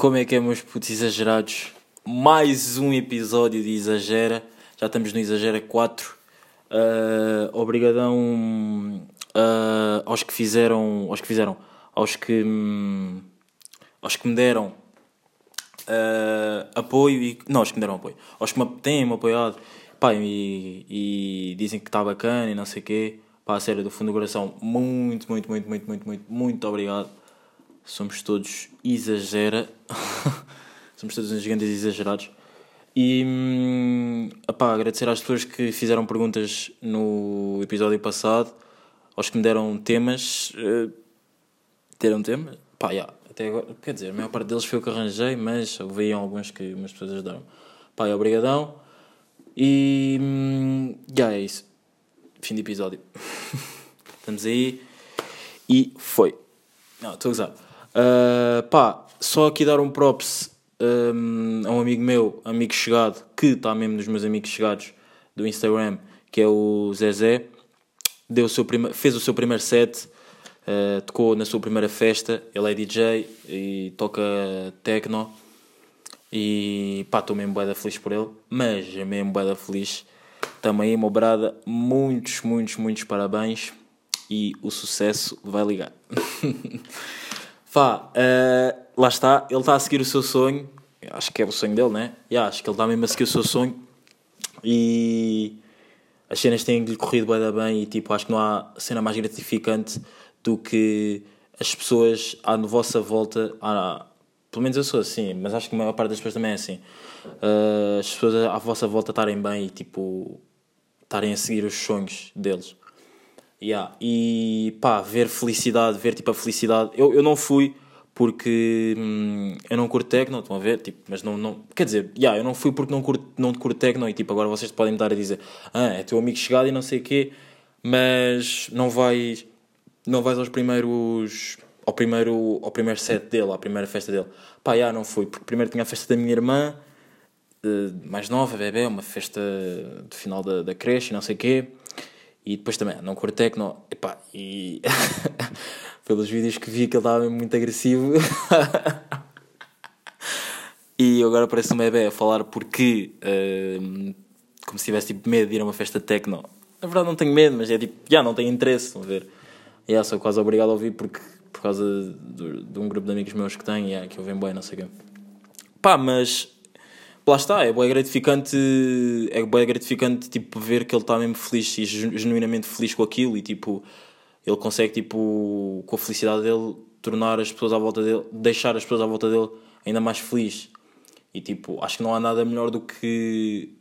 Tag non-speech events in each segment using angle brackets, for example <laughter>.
Como é que é, meus putos exagerados? Mais um episódio de Exagera. Já estamos no Exagera 4. Uh, obrigadão uh, aos que fizeram. Aos que fizeram. Aos que. Hum, aos que me deram uh, apoio e. Não, aos que me deram apoio. Aos que me têm-me apoiado. Pá, e, e dizem que está bacana e não sei o quê. Pá, a sério, do fundo do coração, muito, muito, muito, muito, muito, muito, muito obrigado. Somos todos exagera. <laughs> Somos todos uns gigantes exagerados. E hum, epá, agradecer às pessoas que fizeram perguntas no episódio passado, aos que me deram temas. Uh, deram temas? Pá, yeah, até agora, quer dizer, a maior parte deles foi o que arranjei, mas houve alguns que umas pessoas ajudaram. Pá, obrigadão. E. Hum, yeah, é isso. Fim de episódio. <laughs> Estamos aí. E foi. Não, estou a usar. Uh, pá, só aqui dar um props um, a um amigo meu, amigo chegado, que está mesmo nos meus amigos chegados do Instagram, que é o Zezé. Deu o seu fez o seu primeiro set, uh, tocou na sua primeira festa. Ele é DJ e toca techno. E pá, estou mesmo boeda feliz por ele, mas é mesmo boeda feliz. Também, meu brada, muitos, muitos, muitos parabéns e o sucesso vai ligar. <laughs> Fá, uh, lá está, ele está a seguir o seu sonho. Acho que é o sonho dele, né? Yeah, acho que ele está mesmo a seguir o seu sonho. E as cenas têm-lhe corrido bem, bem e tipo, acho que não há cena mais gratificante do que as pessoas à vossa volta. À, pelo menos eu sou assim, mas acho que a maior parte das pessoas também é assim. Uh, as pessoas à vossa volta estarem bem e tipo estarem a seguir os sonhos deles. Yeah. E pá, ver felicidade, ver tipo a felicidade. Eu, eu não fui porque hum, eu não curto techno, estão a ver? Tipo, mas não, não. Quer dizer, yeah, eu não fui porque não curto, não curto techno e tipo, agora vocês podem me dar a dizer, ah, é teu amigo chegado e não sei o quê, mas não vais. Não vais aos primeiros. Ao primeiro, ao primeiro set dele, à primeira festa dele. Pá, yeah, não fui, porque primeiro tinha a festa da minha irmã, eh, mais nova, bebê, uma festa de final da, da creche e não sei o quê. E depois também, não curto techno. Epá, e <laughs> pelos vídeos que vi que ele estava muito agressivo. <laughs> e agora parece um bebê a falar porque. Uh, como se tivesse tipo, medo de ir a uma festa techno. Na verdade não tenho medo, mas é tipo, já não tenho interesse, estão a ver? E yeah, sou quase obrigado a ouvir porque, por causa de, de um grupo de amigos meus que tenho, yeah, que eu venho bem, não sei o quê. Pá, mas lá está, é bem gratificante, é bem gratificante tipo, ver que ele está mesmo feliz e genuinamente feliz com aquilo e tipo, ele consegue tipo, com a felicidade dele, tornar as pessoas à volta dele, deixar as pessoas à volta dele ainda mais feliz. E tipo, acho que não há nada melhor do que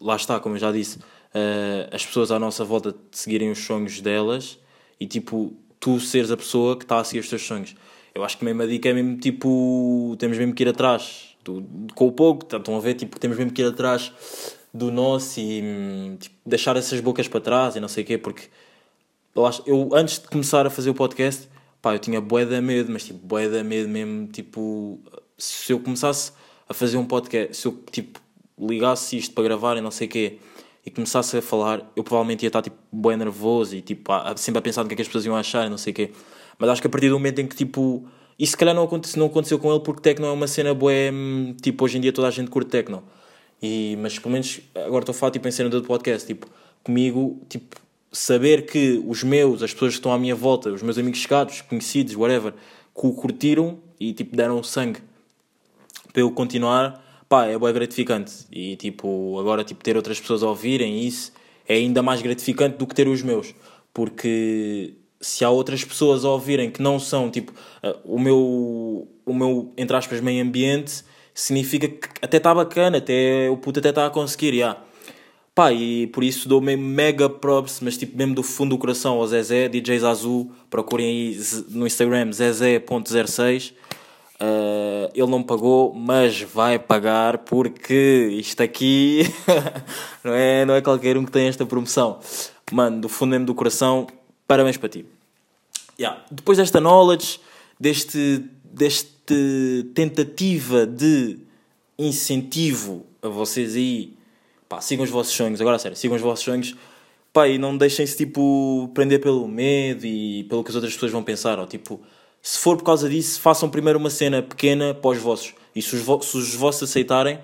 lá está, como eu já disse, uh, as pessoas à nossa volta seguirem os sonhos delas e tipo, tu seres a pessoa que está a seguir os teus sonhos. Eu acho que mesmo a dica é mesmo tipo, temos mesmo que ir atrás do, com o pouco, estão a ver, tipo, temos mesmo que ir atrás do nosso e hum, tipo, deixar essas bocas para trás e não sei o quê, porque eu antes de começar a fazer o podcast, pá, eu tinha bué da medo, mas tipo, bué da medo mesmo, tipo, se eu começasse a fazer um podcast, se eu, tipo, ligasse isto para gravar e não sei o quê, e começasse a falar, eu provavelmente ia estar, tipo, bué nervoso e, tipo, sempre a pensar no que é que as pessoas iam achar e não sei o quê. Mas acho que a partir do momento em que, tipo, e se calhar não aconteceu, não aconteceu com ele porque techno é uma cena boa, tipo, hoje em dia toda a gente curte techno. E, mas pelo menos agora estou a falar tipo, em cena do podcast, tipo, comigo, tipo, saber que os meus, as pessoas que estão à minha volta, os meus amigos chegados, conhecidos, whatever, que o curtiram e tipo deram sangue para eu continuar, pá, é bem gratificante. E tipo, agora tipo, ter outras pessoas a ouvirem isso é ainda mais gratificante do que ter os meus. Porque se há outras pessoas a ouvirem que não são, tipo, uh, o meu, o meu, entre aspas, meio ambiente, significa que até está bacana, até o puto até está a conseguir. Yeah. Pá, e por isso dou mega props, mas tipo mesmo do fundo do coração ao Zezé, DJs Azul, procurem aí no Instagram zezé.06. Uh, ele não pagou, mas vai pagar porque isto aqui <laughs> não, é, não é qualquer um que tem esta promoção. Mano, do fundo mesmo do coração, parabéns para ti. Yeah. Depois desta knowledge, deste, deste tentativa de incentivo a vocês aí, pá, sigam os vossos sonhos, agora sério, sigam os vossos sonhos, pá, e não deixem-se tipo prender pelo medo e pelo que as outras pessoas vão pensar, ou tipo, Se for por causa disso, façam primeiro uma cena pequena para os vossos. E se os, vo se os vossos aceitarem,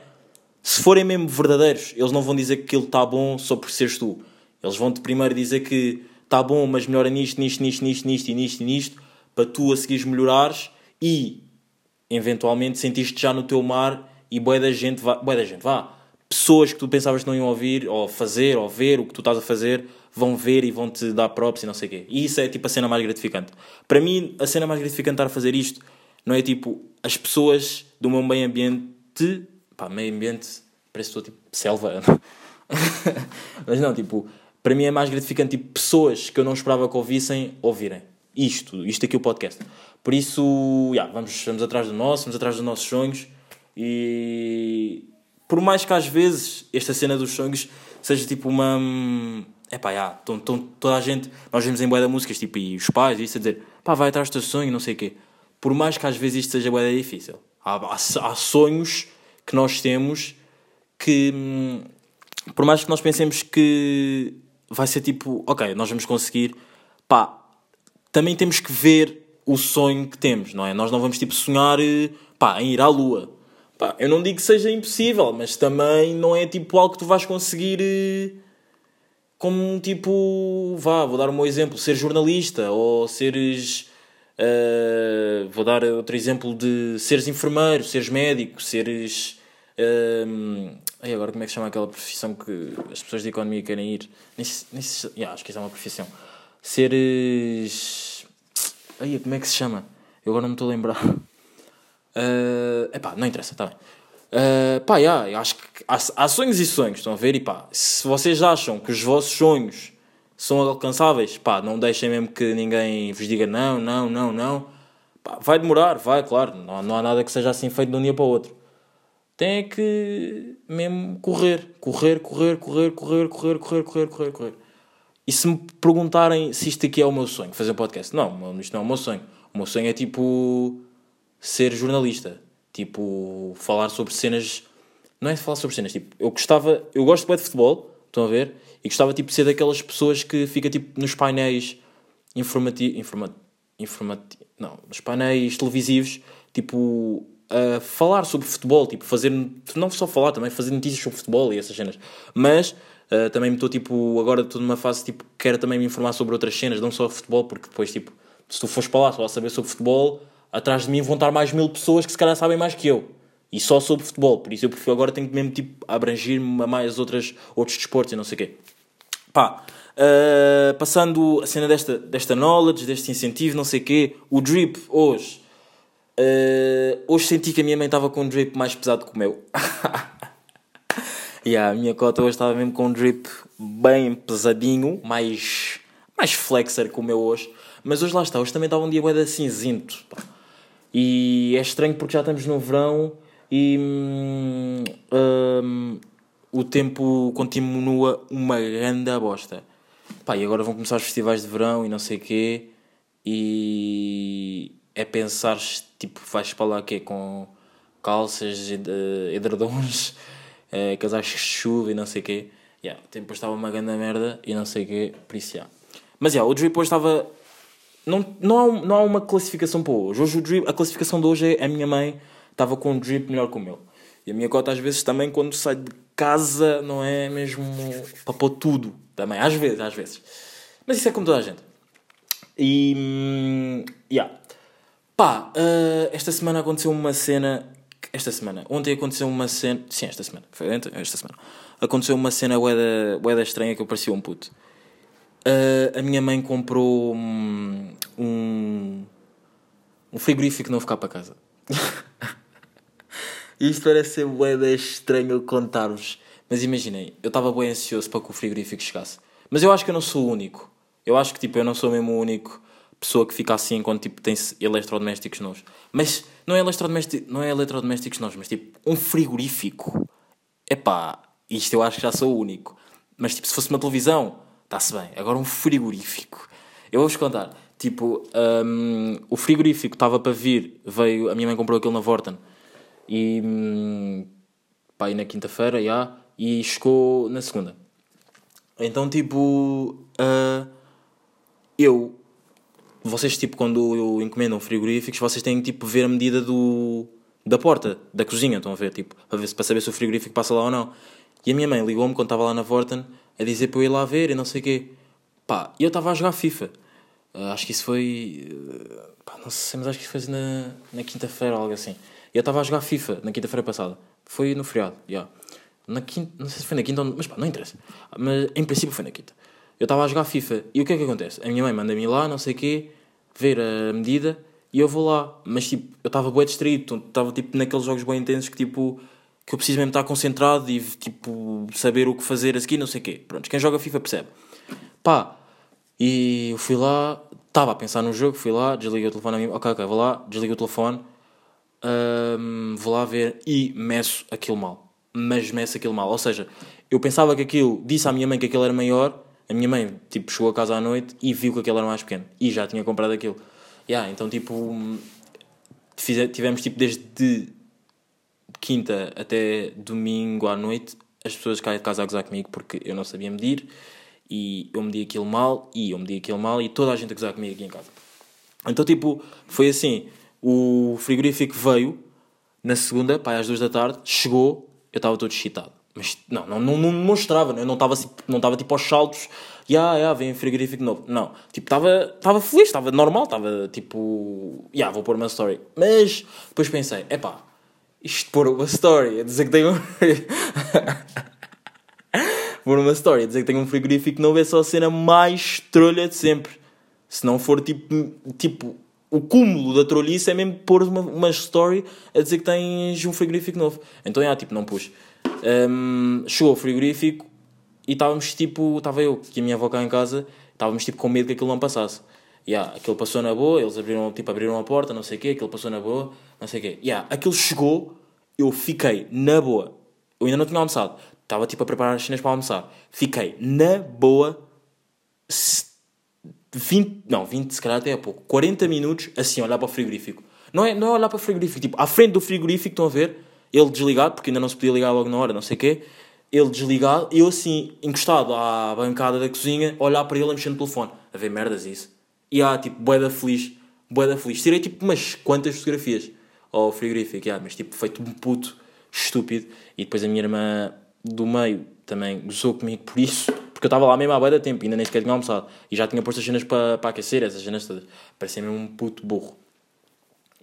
se forem mesmo verdadeiros, eles não vão dizer que aquilo está bom só por seres tu. Eles vão-te primeiro dizer que está bom, mas melhora nisto, nisto, nisto, nisto, nisto e nisto e nisto, para tu a seguires melhorares e eventualmente sentiste já no teu mar e boa da gente, vá, da gente, vá. Pessoas que tu pensavas que não iam ouvir, ou fazer, ou ver o que tu estás a fazer, vão ver e vão te dar props e não sei o quê. E isso é tipo a cena mais gratificante. Para mim, a cena mais gratificante estar a fazer isto não é tipo as pessoas do meu meio ambiente, pá, meio ambiente, parece que estou tipo selva. <laughs> Mas não, tipo, para mim é mais gratificante tipo pessoas que eu não esperava que ouvissem ouvirem. Isto, isto aqui o podcast. Por isso, yeah, vamos, vamos atrás do nosso, vamos atrás dos nossos sonhos e por mais que às vezes esta cena dos sonhos seja tipo uma. É pá, yeah, tom, tom, toda a gente. Nós vemos em boia da músicas, tipo, e os pais, e isso a dizer, pá, vai atrás do teu sonho, não sei o quê. Por mais que às vezes isto seja boia difícil, há, há, há, sonhos que nós temos que. Hum, por mais que nós pensemos que vai ser tipo, ok, nós vamos conseguir, pá, também temos que ver o sonho que temos, não é? Nós não vamos tipo sonhar eh, pá, em ir à lua. Pá, eu não digo que seja impossível, mas também não é tipo algo que tu vais conseguir eh, como tipo, vá, vou dar um exemplo, ser jornalista ou seres. Uh, vou dar outro exemplo de seres enfermeiro, seres médico, seres. Ai, agora como é que se chama aquela profissão que as pessoas de economia querem ir? Nem, nem, yeah, acho que isso é uma profissão. Seres Aí, como é que se chama? Eu agora não me estou a lembrar. Uh, <laughs> epá, não interessa, está bem. Uh, pá, yeah, acho que há, há, sonhos e sonhos, estão a ver? E pá, se vocês acham que os vossos sonhos são alcançáveis, pá, não deixem mesmo que ninguém vos diga não, não, não, não. Pá, vai demorar, vai, claro. Não, não há nada que seja assim feito de um dia para o outro. Tem que mesmo correr, correr, correr, correr, correr, correr, correr, correr, correr, correr. E se me perguntarem se isto aqui é o meu sonho, fazer um podcast, não, isto não é o meu sonho. O meu sonho é tipo ser jornalista, tipo falar sobre cenas. Não é falar sobre cenas, tipo, eu gostava, eu gosto de futebol, estão a ver? E gostava tipo de ser daquelas pessoas que fica tipo nos painéis informativos, informa, informati não, nos painéis televisivos, tipo a falar sobre futebol, tipo fazer, não só falar, também fazer notícias sobre futebol e essas cenas. Mas Uh, também me estou, tipo, agora estou numa fase, tipo, quero também me informar sobre outras cenas, não só futebol, porque depois, tipo, se tu fores para lá só a saber sobre futebol, atrás de mim vão estar mais mil pessoas que se calhar sabem mais que eu. E só sobre futebol. Por isso eu prefiro agora tenho que mesmo, tipo, abrangir-me a mais outras, outros desportos e não sei o quê. Pá, uh, passando a cena desta, desta knowledge, deste incentivo, não sei o quê, o drip hoje. Uh, hoje senti que a minha mãe estava com um drip mais pesado que o meu. <laughs> Yeah, a minha cota hoje estava mesmo com um drip bem pesadinho, mais, mais flexer que o meu hoje. Mas hoje lá está, hoje também estava um dia bem cinzento. Pá. E é estranho porque já estamos no verão e hum, hum, o tempo continua uma grande bosta. Pá, e agora vão começar os festivais de verão e não sei o quê. E é pensar, tipo, vais para lá quê? Com calças, edredons uh, casacos de <laughs> chuva e não sei o quê. Yeah, depois estava uma grande merda e não sei o quê, por isso, yeah. Mas, yeah, o drip hoje estava... Não, não, há, não há uma classificação para hoje. Hoje o drip, a classificação de hoje é a minha mãe estava com um drip melhor que o meu. E a minha cota às vezes também quando sai de casa não é mesmo para pôr tudo. Também, às vezes, às vezes. Mas isso é como toda a gente. E... Hum, yeah. Pá, uh, esta semana aconteceu uma cena esta semana. Ontem aconteceu uma cena. Sim, esta semana. Foi esta semana. Aconteceu uma cena boeda, estranha que eu parecia um puto. Uh, a minha mãe comprou um, um, um frigorífico novo cá para casa. <laughs> Isto parece ser boeda estranho contar-vos. Mas imaginem, eu estava bem ansioso para que o frigorífico chegasse. Mas eu acho que eu não sou o único. Eu acho que tipo, eu não sou mesmo o único pessoa que fica assim quando tipo, tem eletrodomésticos novos. Mas não é, eletrodoméstico, não é eletrodomésticos novos, mas tipo um frigorífico. Epá, isto eu acho que já sou o único. Mas tipo, se fosse uma televisão, está-se bem. Agora um frigorífico. Eu vou-vos contar. Tipo, um, o frigorífico estava para vir, veio, a minha mãe comprou aquilo na Vorten. E hum, pá, aí na quinta-feira, já, e chegou na segunda. Então, tipo, uh, eu vocês, tipo, quando encomendam frigoríficos, vocês têm tipo, ver a medida do, da porta, da cozinha, estão a ver, tipo, para, ver, para saber se o frigorífico passa lá ou não. E a minha mãe ligou-me quando estava lá na Vorten a dizer para eu ir lá ver e não sei o quê. Pá, e eu estava a jogar FIFA. Uh, acho que isso foi. Uh, pá, não sei, mas acho que foi na, na quinta-feira algo assim. Eu estava a jogar FIFA na quinta-feira passada. Foi no feriado, já. Yeah. Na quinta, não sei se foi na quinta. Mas pá, não interessa. Mas em princípio foi na quinta. Eu estava a jogar FIFA e o que é que acontece? A minha mãe manda-me lá, não sei o quê, ver a medida e eu vou lá. Mas tipo, eu estava bem distraído, estava tipo naqueles jogos bem intensos que tipo que eu preciso mesmo estar concentrado e tipo saber o que fazer a seguir, não sei o quê. Pronto, quem joga FIFA percebe. Pá, e eu fui lá, estava a pensar no jogo, fui lá, desliguei o telefone a mim, ok, ok, vou lá, desliguei o telefone, hum, vou lá ver e meço aquilo mal. Mas meço aquilo mal. Ou seja, eu pensava que aquilo, disse à minha mãe que aquilo era maior a minha mãe, tipo, chegou a casa à noite e viu que aquele era mais pequeno. E já tinha comprado aquilo. Yeah, então, tipo, tivemos, tipo, desde quinta até domingo à noite, as pessoas caem de casa a gozar comigo porque eu não sabia medir e eu medi aquilo mal e eu medi aquilo mal e toda a gente a gozar comigo aqui em casa. Então, tipo, foi assim, o frigorífico veio na segunda, pá, às duas da tarde, chegou, eu estava todo excitado. Mas não, não, não, não mostrava, né? não estava não estava tipo aos saltos, e ah, yeah, vem um frigorífico novo. Não, tipo, estava feliz, estava normal, estava tipo, já, yeah, vou pôr uma story. Mas depois pensei, é pá, isto pôr uma story, a dizer que um. <laughs> pôr uma story, a dizer que tem um frigorífico novo é só a cena mais trolha de sempre. Se não for tipo, tipo o cúmulo da trolhice é mesmo pôr uma, uma story a dizer que tens um frigorífico novo. Então, é, tipo, não pus. Um, chegou o frigorífico e estávamos tipo, estava eu e a minha avó cá em casa, estávamos tipo com medo que aquilo não passasse. Yeah, aquilo passou na boa, eles abriram, tipo, abriram a porta, não sei o quê, aquilo passou na boa, não sei o quê. Yeah, aquilo chegou, eu fiquei na boa. Eu ainda não tinha almoçado, estava tipo a preparar as cenas para almoçar. Fiquei na boa 20, não, 20 se calhar até é pouco, 40 minutos assim, olhar para o frigorífico. Não é, não é olhar para o frigorífico, tipo, à frente do frigorífico, estão a ver? Ele desligado, porque ainda não se podia ligar logo na hora, não sei o quê, ele desligado, eu assim, encostado à bancada da cozinha, olhar para ele a mexer no telefone, a ver merdas isso. E há, tipo, boeda feliz, boeda feliz. Tirei, tipo, umas quantas fotografias ao frigorífico, yeah, mas, tipo, feito um puto estúpido. E depois a minha irmã do meio também gozou comigo por isso, porque eu estava lá mesmo há boa tempo, ainda nem sequer tinha almoçado, e já tinha posto as cenas para, para aquecer, essas cenas todas. Parecia mesmo um puto burro.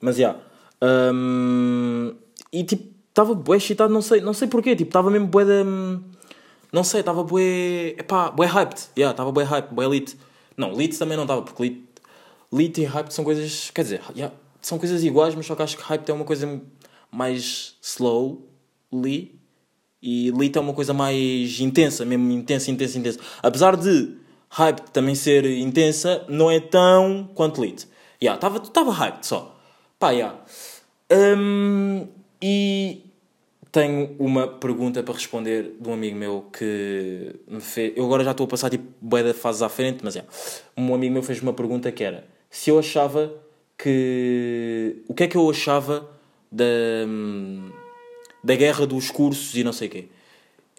Mas, já. Yeah, um, e, tipo, estava bué excitado, não sei, não sei porquê, tipo, estava mesmo bué de... Não sei, estava bué... Epá, bué hyped. Yeah, estava bué hyped, bué lit. Não, lit também não estava, porque lit, lit e hyped são coisas... Quer dizer, yeah, são coisas iguais, mas só que acho que hyped é uma coisa mais slowly e lit é uma coisa mais intensa, mesmo intensa, intensa, intensa. Apesar de hype também ser intensa, não é tão quanto lit. Yeah, estava hyped só. Pá, yeah. Um, e tenho uma pergunta para responder de um amigo meu que me fez. Eu agora já estou a passar tipo bué de fases à frente, mas é. Um amigo meu fez uma pergunta que era se eu achava que. O que é que eu achava da. da guerra dos cursos e não sei o quê.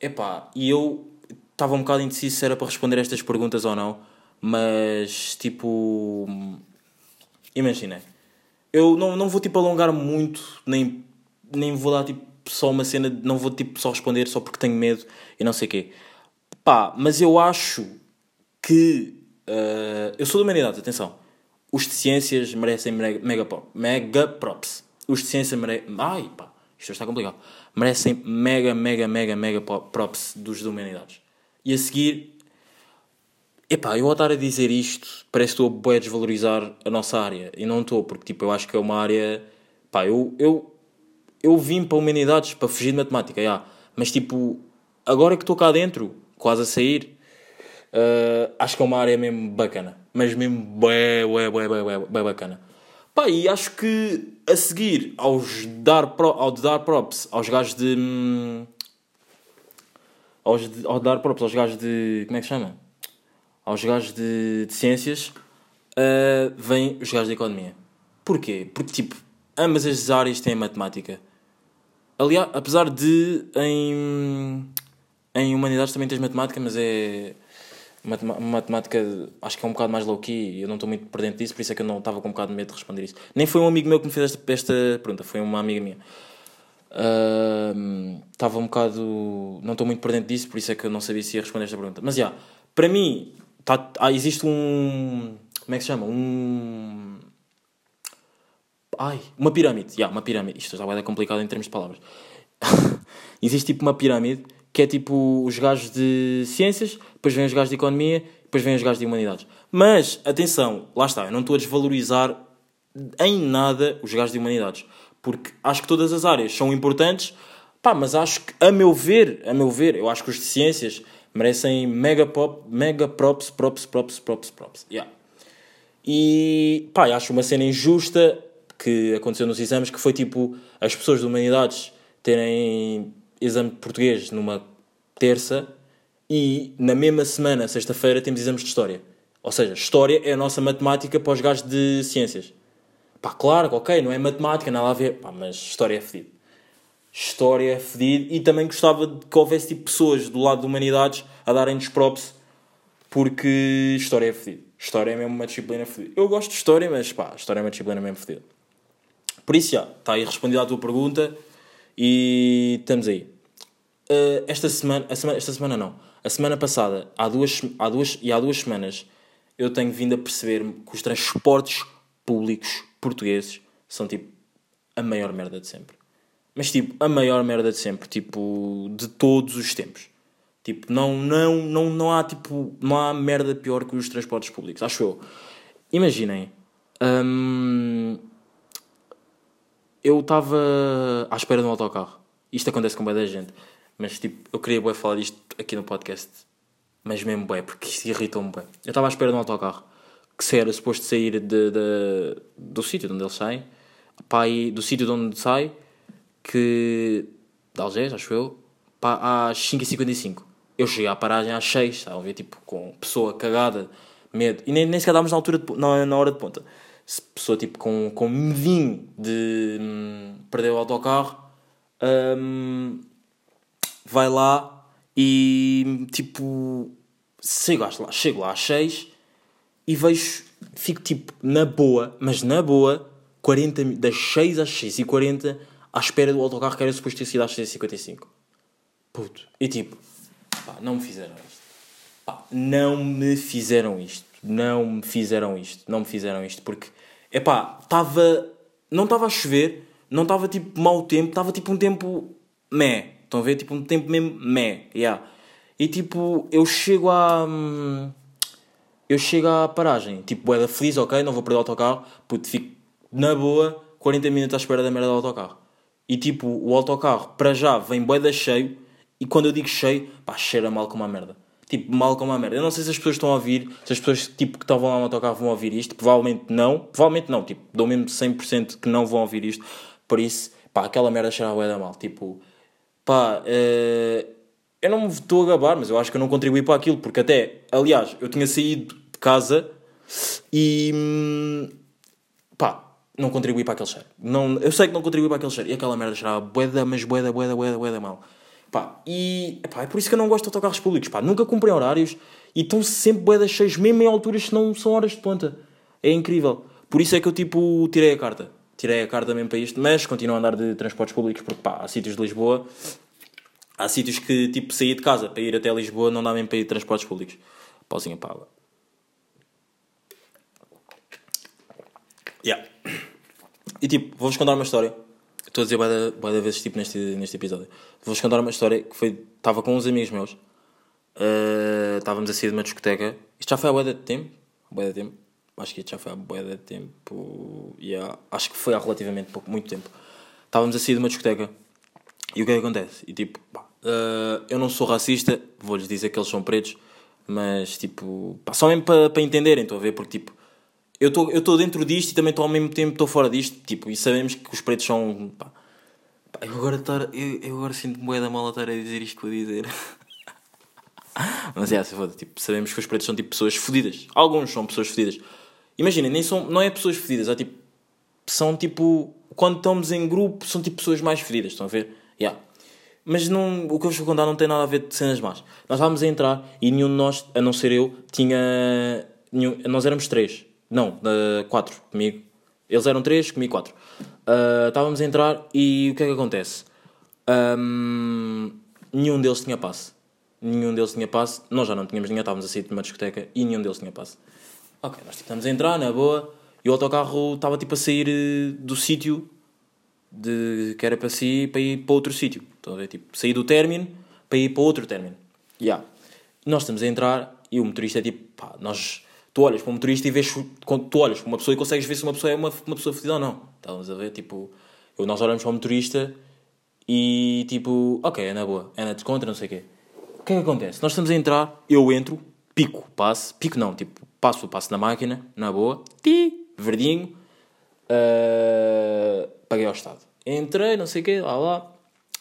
Epá, e eu estava um bocado indeciso se era para responder estas perguntas ou não, mas tipo. Imagina. Eu não, não vou tipo alongar muito, nem, nem vou dar tipo só uma cena, de não vou tipo só responder só porque tenho medo e não sei o quê. Pá, mas eu acho que. Uh, eu sou de humanidades, atenção. Os de ciências merecem mega, mega, mega props. Os de ciências merecem. Ai pá, isto está complicado. Merecem mega, mega, mega, mega props dos de humanidades. E a seguir. Epá, eu ao estar a dizer isto, parece que estou a desvalorizar a nossa área. E não estou, porque tipo, eu acho que é uma área. Pá, eu, eu eu vim para humanidades para fugir de matemática, yeah. mas tipo, agora que estou cá dentro, quase a sair, uh, acho que é uma área mesmo bacana, mas mesmo bué, bué, bué, bué, bué, bacana. Pá, e acho que a seguir, aos dar, pro, ao dar props aos gajos de. Hum, aos, de, ao dar props aos gajos de. Como é que chama? Aos gajos de, de ciências, uh, vêm os gajos de economia. Porquê? Porque, tipo, ambas as áreas têm matemática. Aliás, apesar de em, em humanidades também tens matemática, mas é. Matemática, acho que é um bocado mais low-key. Eu não estou muito por dentro disso, por isso é que eu não estava com um bocado de medo de responder isso. Nem foi um amigo meu que me fez esta, esta pergunta, foi uma amiga minha. Ahm, Estava um bocado. Não estou muito por dentro disso, por isso é que eu não sabia se ia responder esta pergunta. Mas já, para mim, tá, ah, existe um. Como é que se chama? Um. Ai, uma pirâmide. Já, uma pirâmide. Isto já vai dar complicado em termos de palavras. <laughs> existe tipo uma pirâmide que é tipo os gajos de ciências, depois vêm os gajos de economia, depois vêm os gajos de humanidades. Mas, atenção, lá está, eu não estou a desvalorizar em nada os gajos de humanidades. Porque acho que todas as áreas são importantes, pá, mas acho que, a meu ver, a meu ver, eu acho que os de ciências merecem mega, pop, mega props, props, props, props, props. Yeah. E, pá, acho uma cena injusta que aconteceu nos exames, que foi tipo, as pessoas de humanidades terem exame de português numa terça e na mesma semana, sexta-feira, temos exames de História. Ou seja, História é a nossa matemática para os gajos de Ciências. Pá, claro, ok, não é matemática, nada a ver. Pá, mas História é fedido. História é fedido. E também gostava de que houvesse tipo, pessoas do lado de Humanidades a darem-nos props porque História é fedido. História é mesmo uma disciplina fedida. Eu gosto de História, mas pá, História é uma disciplina mesmo fedida. Por isso, já, está aí respondida a tua pergunta e estamos aí. Uh, esta semana, a semana, esta semana não, a semana passada, há duas, há duas, e há duas semanas, eu tenho vindo a perceber que os transportes públicos portugueses são tipo a maior merda de sempre. Mas tipo, a maior merda de sempre, tipo, de todos os tempos. Tipo, não, não, não, não há tipo, não há merda pior que os transportes públicos, acho eu. Imaginem, hum, eu estava à espera de um autocarro. Isto acontece com muita gente. Mas tipo, eu queria bué falar disto aqui no podcast. Mas mesmo bué, porque isto irritou-me bué. Eu estava à espera de um autocarro. Que se era suposto sair de, de, do sítio de onde ele sai. Pá, aí, do sítio de onde sai. Que... De Algés, acho eu. Pá, às 5h55. Eu cheguei à paragem às 6 Estavam a ver, tipo, com pessoa cagada. Medo. E nem, nem sequer estávamos na, altura de, na, na hora de ponta. Pessoa, tipo, com, com medinho de hum, perder o autocarro. Hum, vai lá e tipo chego lá, chego lá às 6 e vejo, fico tipo na boa, mas na boa, 40, das 6 às 6 e 40 à espera do autocarro que era suposto ter sido às 6 e 55 puto, e tipo pá, não me fizeram isto. Pá, não me fizeram isto não me fizeram isto não me fizeram isto porque é pá, estava não estava a chover não estava tipo mau tempo, estava tipo um tempo meh Estão a ver? Tipo, um tempo mesmo meh. Yeah. E tipo, eu chego à. hum, Eu chego à paragem. Tipo, boeda feliz, ok, não vou perder o autocarro. Puto, fico na boa 40 minutos à espera da merda do autocarro. E tipo, o autocarro, para já, vem boeda cheio. E quando eu digo cheio, pá, cheira mal como uma merda. Tipo, mal como uma merda. Eu não sei se as pessoas estão a ouvir, se as pessoas tipo, que estavam lá no autocarro vão ouvir isto. Provavelmente não. Provavelmente não. Tipo, dou mesmo 100% que não vão ouvir isto. Por isso, pá, aquela merda cheira boeda mal. Tipo, pá, eh, eu não me estou a gabar, mas eu acho que eu não contribuí para aquilo, porque até, aliás, eu tinha saído de casa e hum, pá, não contribuí para aquele cheiro. Não, eu sei que não contribuí para aquele cheiro. E aquela merda cheirava boeda, mas boeda, boeda, boeda, boeda mal. Pá, e pá, é por isso que eu não gosto de autocarros públicos. Pá, nunca cumprem horários e estão sempre boedas cheios, mesmo em alturas que não são horas de ponta. É incrível. Por isso é que eu tipo tirei a carta. Tirei a carta mesmo para isto, mas continuo a andar de transportes públicos porque pá, há sítios de Lisboa, há sítios que tipo sair de casa para ir até Lisboa não dá mesmo para ir de transportes públicos. Pausinha paga. Yeah. E tipo, vou-vos contar uma história. Estou a dizer da vezes tipo, neste, neste episódio. Vou-vos contar uma história que foi. Estava com uns amigos meus. Uh, estávamos a sair de uma discoteca. Isto já foi há bué de tempo. Bué de tempo. Acho que isto já foi há bué de tempo. Yeah. Acho que foi há relativamente pouco, muito tempo. Estávamos a sair de uma discoteca. E o que é que acontece? E tipo, pá, uh, eu não sou racista, vou-lhes dizer que eles são pretos, mas tipo, pá, só mesmo para pa entenderem, estou a ver, porque tipo, eu estou tô dentro disto e também estou ao mesmo tempo estou fora disto, tipo, e sabemos que os pretos são. Pá, pá, eu agora, estar, eu, eu agora sinto-me bué da mal a estar a dizer isto que vou dizer. <laughs> Mas é, se foda, tipo, sabemos que os pretos são tipo pessoas fodidas. Alguns são pessoas fodidas. Imaginem, nem são, não é pessoas fodidas, é tipo. São tipo. Quando estamos em grupo, são tipo pessoas mais fedidas, estão a ver? Yeah. Mas não, o que eu vos vou contar não tem nada a ver de cenas más. Nós estávamos a entrar e nenhum de nós, a não ser eu, tinha. Nenhum, nós éramos três. Não, uh, quatro comigo. Eles eram três, comigo quatro. Uh, estávamos a entrar e o que é que acontece? Um, nenhum deles tinha passe. Nenhum deles tinha passe. Nós já não tínhamos ninguém, estávamos a sair de uma discoteca e nenhum deles tinha passe. Ok, nós tipo, estamos a entrar, na boa, e o autocarro estava tipo a sair eh, do sítio de, que era para si para ir para outro sítio. Estão a ver? Tipo, sair do término para ir para outro término. Yeah. Nós estamos a entrar e o motorista é tipo, pá, nós. Tu olhas para um motorista e vês. Tu olhas para uma pessoa e consegues ver se uma pessoa é uma, uma pessoa fodida ou não. Estamos a ver? Tipo, nós olhamos para o motorista e tipo, ok, é na boa, é na descontra, não sei o quê. O que é que acontece? Nós estamos a entrar, eu entro, pico, passo, pico não, tipo, passo passo na máquina, na boa, ti, verdinho, uh, paguei ao Estado. Entrei, não sei o quê, lá lá.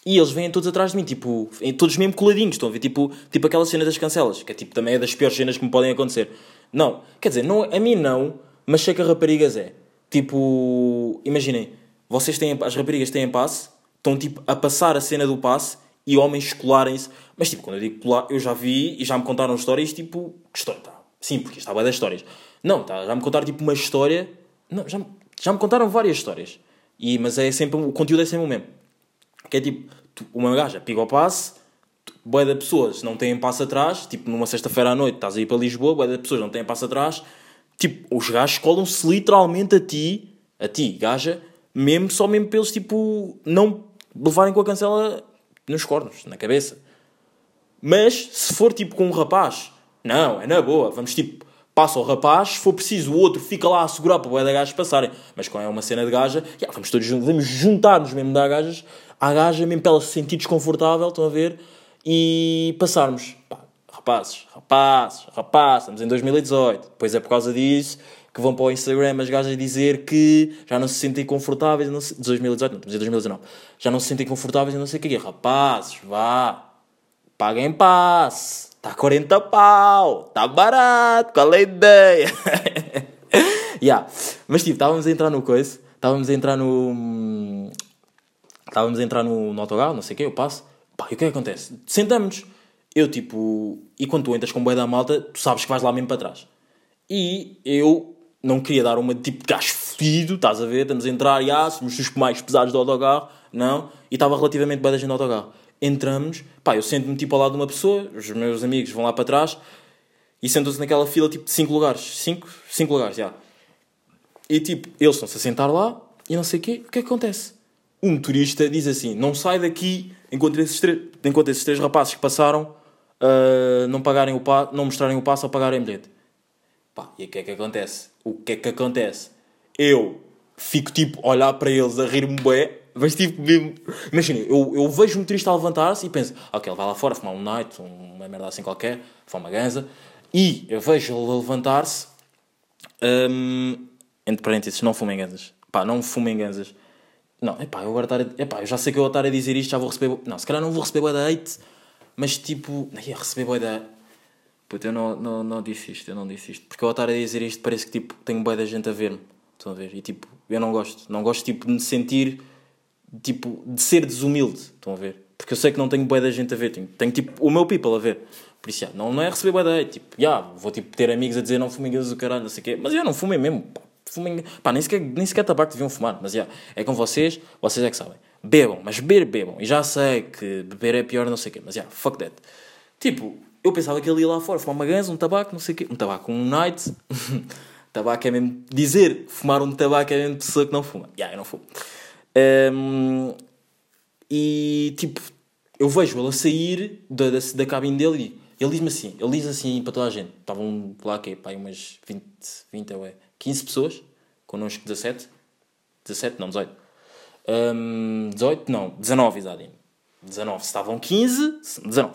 E eles vêm todos atrás de mim, tipo, todos mesmo coladinhos, estão a ver? Tipo, tipo aquela cena das cancelas, que é tipo, também é das piores cenas que me podem acontecer. Não, quer dizer, não, a mim não, mas sei que a raparigas é. Tipo, imaginem, vocês têm, as raparigas têm passe, estão tipo a passar a cena do passe e homens colarem-se. Mas tipo, quando eu digo colar, eu já vi e já me contaram histórias tipo, história, tá? Sim, porque estava das histórias. Não, tá, já me contaram tipo uma história. Não, já, já me contaram várias histórias. E, mas é sempre, o conteúdo é sempre o mesmo. Que é tipo, uma gaja pica o passe, boia de pessoas não têm passo atrás, tipo numa sexta-feira à noite estás a ir para Lisboa, boia de pessoas não têm passo atrás, tipo, os gajos colam-se literalmente a ti, a ti, gaja, mesmo só mesmo pelos tipo não levarem com a cancela nos cornos, na cabeça. Mas se for tipo com um rapaz, não, é na boa, vamos tipo, passa o rapaz, se for preciso o outro fica lá a segurar para o da gajos passarem. Mas quando é uma cena de gaja, vamos todos vamos juntar-nos mesmo da gajas, à gaja mesmo para ela se sentir desconfortável, estão a ver? E passarmos. Pá, rapazes, rapazes, rapazes, estamos em 2018. Depois é por causa disso que vão para o Instagram as gajas dizer que já não se sentem confortáveis, não 2018, não, estamos em 2019, já não se sentem confortáveis e não sei o que. Rapazes, vá, paguem passe, está 40 pau, está barato, qual é a ideia? <laughs> yeah. Mas tipo, estávamos a entrar no coisa, estávamos a entrar no. Estávamos a entrar no, no não sei o que, eu passo. Pá, e o que é que acontece? Sentamos. Eu tipo. E quando tu entras com o boi da malta, tu sabes que vais lá mesmo para trás. E eu não queria dar uma tipo de gajo fedido, estás a ver? Estamos a entrar e ah, somos os mais pesados do autocarro, não. E estava relativamente bem da gente no autocarro. Entramos, pá, eu sento-me tipo ao lado de uma pessoa, os meus amigos vão lá para trás e sentam-se naquela fila tipo de 5 lugares. 5 cinco, lugares, já. E tipo, eles estão-se a sentar lá e não sei o quê. O que é que acontece? O motorista diz assim: não sai daqui enquanto esses enquanto esses três rapazes que passaram uh, não, pagarem o pa não mostrarem o passo ou pagarem bilhete. Pá, e o que é que acontece? O que é que acontece? Eu fico tipo a olhar para eles a rir-me bem, mas tipo mesmo. Imagina, eu, eu vejo um motorista a levantar-se e penso, ok, ele vai lá fora fumar um night, uma merda assim qualquer, fumar uma ganza, e eu vejo ele levantar-se, um, entre parênteses, não fumem ganzas. Pá, não fumem ganzas. Não, epá, eu agora estar a, epá, eu já sei que eu vou estar a dizer isto, já vou receber. Não, se calhar não vou receber boa da hate, mas tipo. Ia receber boa da Puta, eu não, não, não disse isto, eu não disse isto. Porque ao estar a dizer isto parece que tipo, tenho boa da gente a ver-me. Estão a ver? E tipo, eu não gosto. Não gosto tipo de me sentir, tipo, de ser desumilde. Estão a ver? Porque eu sei que não tenho boa da gente a ver. Tenho, tenho tipo o meu people a ver. Por isso, já, não, não é receber boa da Tipo, já, vou tipo ter amigos a dizer não fumem do caralho, não sei o quê. Mas eu não fumei mesmo. Pá, fumem, pá, nem sequer, nem sequer tabaco deviam fumar. Mas já, é com vocês, vocês é que sabem. Bebam, mas beber, bebam. E já sei que beber é pior, não sei o quê. Mas já, fuck that. Tipo, eu pensava que ele ia lá fora fumar uma ganza, um tabaco, não sei o quê. Um tabaco, um night. <laughs> tabaco é mesmo dizer, fumar um tabaco é mesmo pessoa que não fuma. Yeah, eu não fumo. Um, e tipo, eu vejo ele a sair da, da, da cabine dele e ele diz-me assim, ele diz assim para toda a gente. Estavam lá, que pá, umas 20, 20 ou é, 15 pessoas, connosco 17. 17, não, 18. Um, 18, não, 19, exatamente. 19, se estavam 15, 19.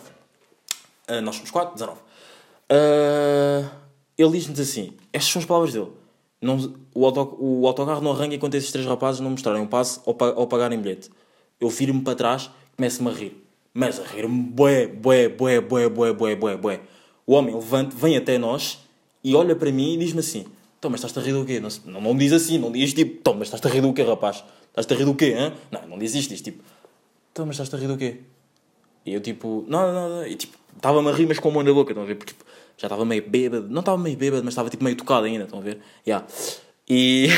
Uh, nós somos 4, 19. Uh, ele diz-nos assim: estas são as palavras dele. Não, o, auto, o autocarro não arranca enquanto esses três rapazes não mostrarem o passe ou, ou pagarem bilhete. Eu viro-me para trás começo-me a rir. Mas a rir-me, bué, bué, bué, bué, bué, bué, bué, bué. O homem levanta, vem até nós e olha para mim e diz-me assim: Então, mas estás-te a rir do quê? Não, não, diz assim, não diz tipo: Então, mas estás-te a rir do quê, rapaz? Estás-te a rir do quê? Hein? Não, não diz isto, diz tipo: Então, mas estás-te a rir do quê? E eu tipo, não, não. E tipo, estava-me a rir, mas com a mão na boca, estão a ver? Porque tipo, já estava meio bêbado. Não estava meio bêbado, mas estava tipo meio tocado ainda, estão a ver? Yeah. E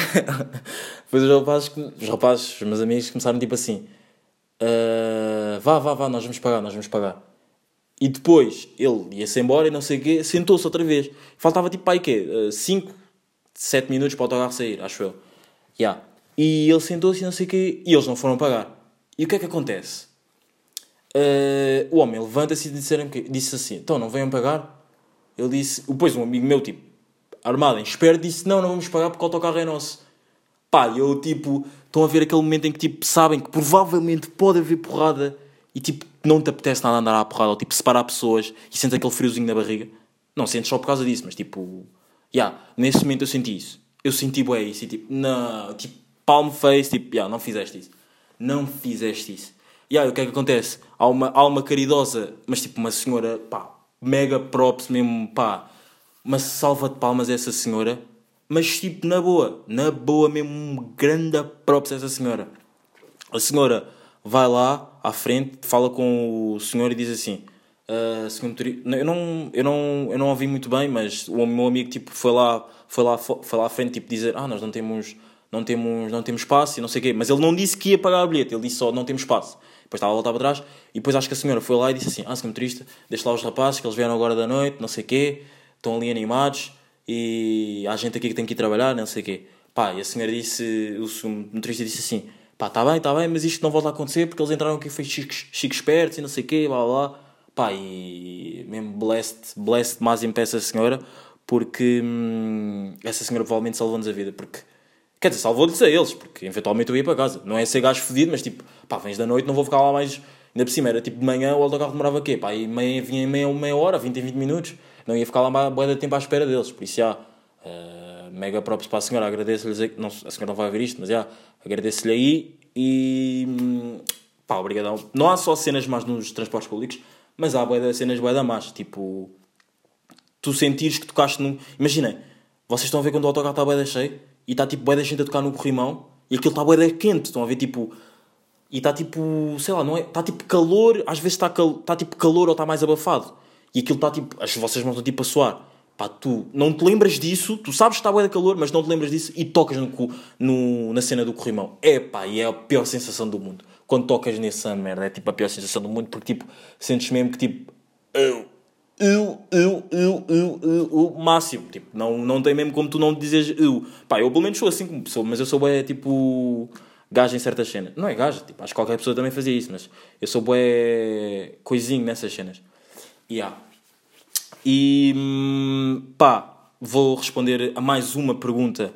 <laughs> depois os rapazes, os rapazes, os meus amigos começaram tipo assim: uh, vá, vá, vá, nós vamos pagar, nós vamos pagar. E depois ele ia-se embora e não sei o quê, sentou-se outra vez. Faltava tipo aí quê? 5, uh, 7 minutos para o autocarro sair, acho eu. Yeah. E ele sentou-se e não sei o quê, e eles não foram pagar. E o que é que acontece? Uh, o homem levanta-se e que, disse assim: então não venham pagar? Ele disse, depois um amigo meu, tipo, armado em espera, disse: não, não vamos pagar porque o autocarro é nosso. Pá, eu tipo, estão a ver aquele momento em que tipo, sabem que provavelmente pode haver porrada e tipo, não te apetece nada andar à porrada ou tipo, separar pessoas e sentes aquele friozinho na barriga. Não sentes só por causa disso, mas tipo, yeah, nesse momento eu senti isso. Eu senti bué isso e tipo, não, tipo, palm face, tipo, yeah, não fizeste isso. Não fizeste isso. E aí, o que é que acontece? Há uma alma caridosa, mas tipo, uma senhora, pá, mega props mesmo, pá, uma salva de palmas essa senhora mas tipo, na boa, na boa mesmo, grande props essa senhora. A senhora vai lá à frente, fala com o senhor e diz assim: uh, senhor eu não, eu não, eu não ouvi muito bem, mas o meu amigo tipo foi lá, foi lá, foi lá à frente tipo dizer: "Ah, nós não temos, não temos, não temos espaço" e não sei o quê, mas ele não disse que ia pagar o bilhete, ele disse só: "Não temos espaço". Depois estava a voltar para trás e depois acho que a senhora foi lá e disse assim: "Ah, senhor motorista, deixa lá os rapazes que eles vieram agora da noite, não sei o quê, estão ali animados" e há gente aqui que tem que ir trabalhar, não sei o quê. Pá, e a senhora disse, o motorista disse assim, pá, está bem, está bem, mas isto não volta a acontecer porque eles entraram aqui foi chiques, chiques espertos e não sei o quê, blá blá. Pá, e mesmo blessed, blessed mais pé essa senhora, porque hum, essa senhora provavelmente salvou-nos a vida, porque... Quer dizer, salvou-lhes a eles, porque eventualmente eu ia para casa. Não é ser gajo fedido, mas tipo, pá, vens da noite, não vou ficar lá mais... Ainda por cima, era tipo de manhã, o autocarro demorava quê? Pá, e meia, vinha meia, meia hora, 20 em 20 minutos não ia ficar lá uma boa de tempo à espera deles. Por isso, já, uh, mega props para a senhora, agradeço-lhe, não, a senhora não vai ver isto, mas já, agradeço-lhe aí e pá, obrigadão. Não há só cenas más nos transportes públicos, mas há boa de cenas boa da más, tipo, tu sentires que tocaste num... Imaginem, vocês estão a ver quando o autocarro está boa cheio e está tipo boa gente a tocar no corrimão e aquilo está boa quente, estão a ver tipo... E está tipo, sei lá, não é? Está tipo calor, às vezes está, cal... está tipo calor ou está mais abafado e aquilo está tipo, as vocês mãos estão tipo a suar. Pá, tu não te lembras disso, tu sabes que está de calor, mas não te lembras disso e tocas no, no, na cena do corrimão. É pá, e é a pior sensação do mundo. Quando tocas nessa merda, é tipo a pior sensação do mundo, porque tipo, sentes mesmo que tipo, eu, eu, eu, eu, eu, eu, máximo. Tipo, não, não tem mesmo como tu não dizes eu. Pá, eu pelo menos sou assim como pessoa, mas eu sou bué tipo gajo em certas cenas. Não é gajo, tipo, acho que qualquer pessoa também fazia isso, mas eu sou bué coisinho nessas cenas. Yeah. E pá, vou responder a mais uma pergunta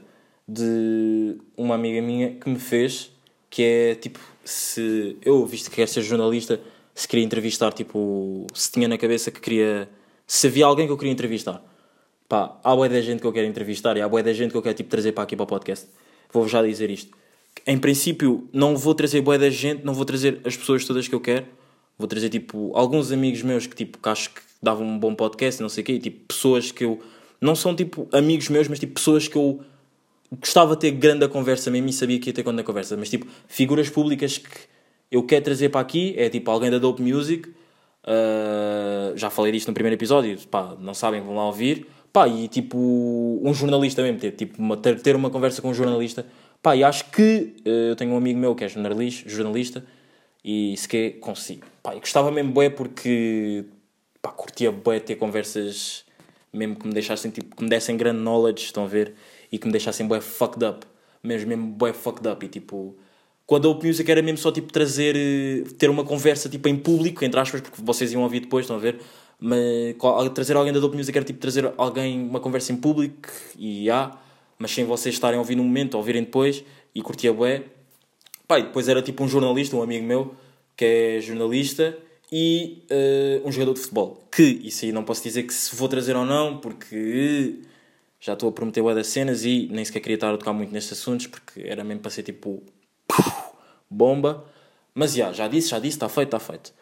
de uma amiga minha que me fez, que é tipo, se eu, visto que quero ser jornalista, se queria entrevistar, tipo, se tinha na cabeça que queria. Se havia alguém que eu queria entrevistar. Pá, há boa da gente que eu quero entrevistar e há boa da gente que eu quero tipo, trazer para aqui para o podcast. Vou já dizer isto. Em princípio, não vou trazer boa da gente, não vou trazer as pessoas todas que eu quero. Vou trazer tipo alguns amigos meus que tipo que acho que davam um bom podcast, não sei o quê, e, tipo pessoas que eu não são tipo amigos meus, mas tipo pessoas que eu gostava de ter grande conversa mesmo e sabia que ia ter grande conversa, mas tipo figuras públicas que eu quero trazer para aqui é tipo alguém da Dope Music. Uh, já falei disto no primeiro episódio, pá, não sabem, vão lá ouvir. Pá, e tipo, um jornalista mesmo, ter, tipo, uma, ter, ter uma conversa com um jornalista. Pá, e acho que uh, eu tenho um amigo meu que é jornalista, jornalista e se que consigo. Pá, gostava mesmo bué porque pá, curtia bué ter conversas mesmo que me deixassem tipo, que me dessem grande knowledge, estão a ver? E que me deixassem bué fucked up. Mesmo, mesmo bué fucked up. E tipo, quando a Open Music era mesmo só tipo trazer, eh, ter uma conversa tipo em público, entre aspas, porque vocês iam ouvir depois, estão a ver? Mas trazer alguém da Dope Music era tipo trazer alguém, uma conversa em público e há, mas sem vocês estarem a ouvir no momento, ou ouvirem depois, e curtia bué. Pá, e depois era tipo um jornalista, um amigo meu, que é jornalista, e uh, um jogador de futebol. Que, isso aí não posso dizer que se vou trazer ou não, porque já estou a prometer boas das cenas e nem sequer queria estar a tocar muito nestes assuntos, porque era mesmo para ser tipo bomba. Mas já, já disse, já disse, está feito, está feito.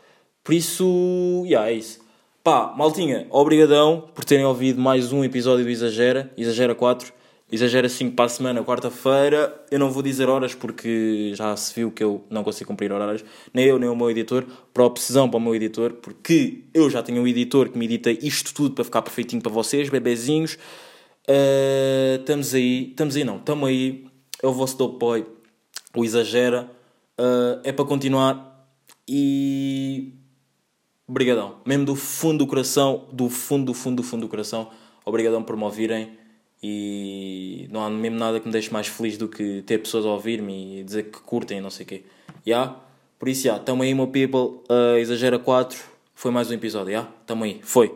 Por isso, já, é isso. Pá, maltinha, obrigadão por terem ouvido mais um episódio do Exagera, Exagera 4. Exagera 5 para a semana, quarta-feira. Eu não vou dizer horas porque já se viu que eu não consigo cumprir horários. Nem eu, nem o meu editor. Para opção para o meu editor, porque eu já tenho um editor que me edita isto tudo para ficar perfeitinho para vocês, bebezinhos. Uh, estamos aí, estamos aí não, estamos aí. É o vosso boy, o Exagera. Uh, é para continuar e. Obrigadão. Mesmo do fundo do coração, do fundo, do fundo, do fundo do coração. Obrigadão por me ouvirem e não há mesmo nada que me deixe mais feliz do que ter pessoas a ouvir-me e dizer que curtem e não sei o quê. Yeah? Por isso, yeah, tamo aí, meu people. Uh, exagera 4. Foi mais um episódio, yeah? Tamo aí. Foi.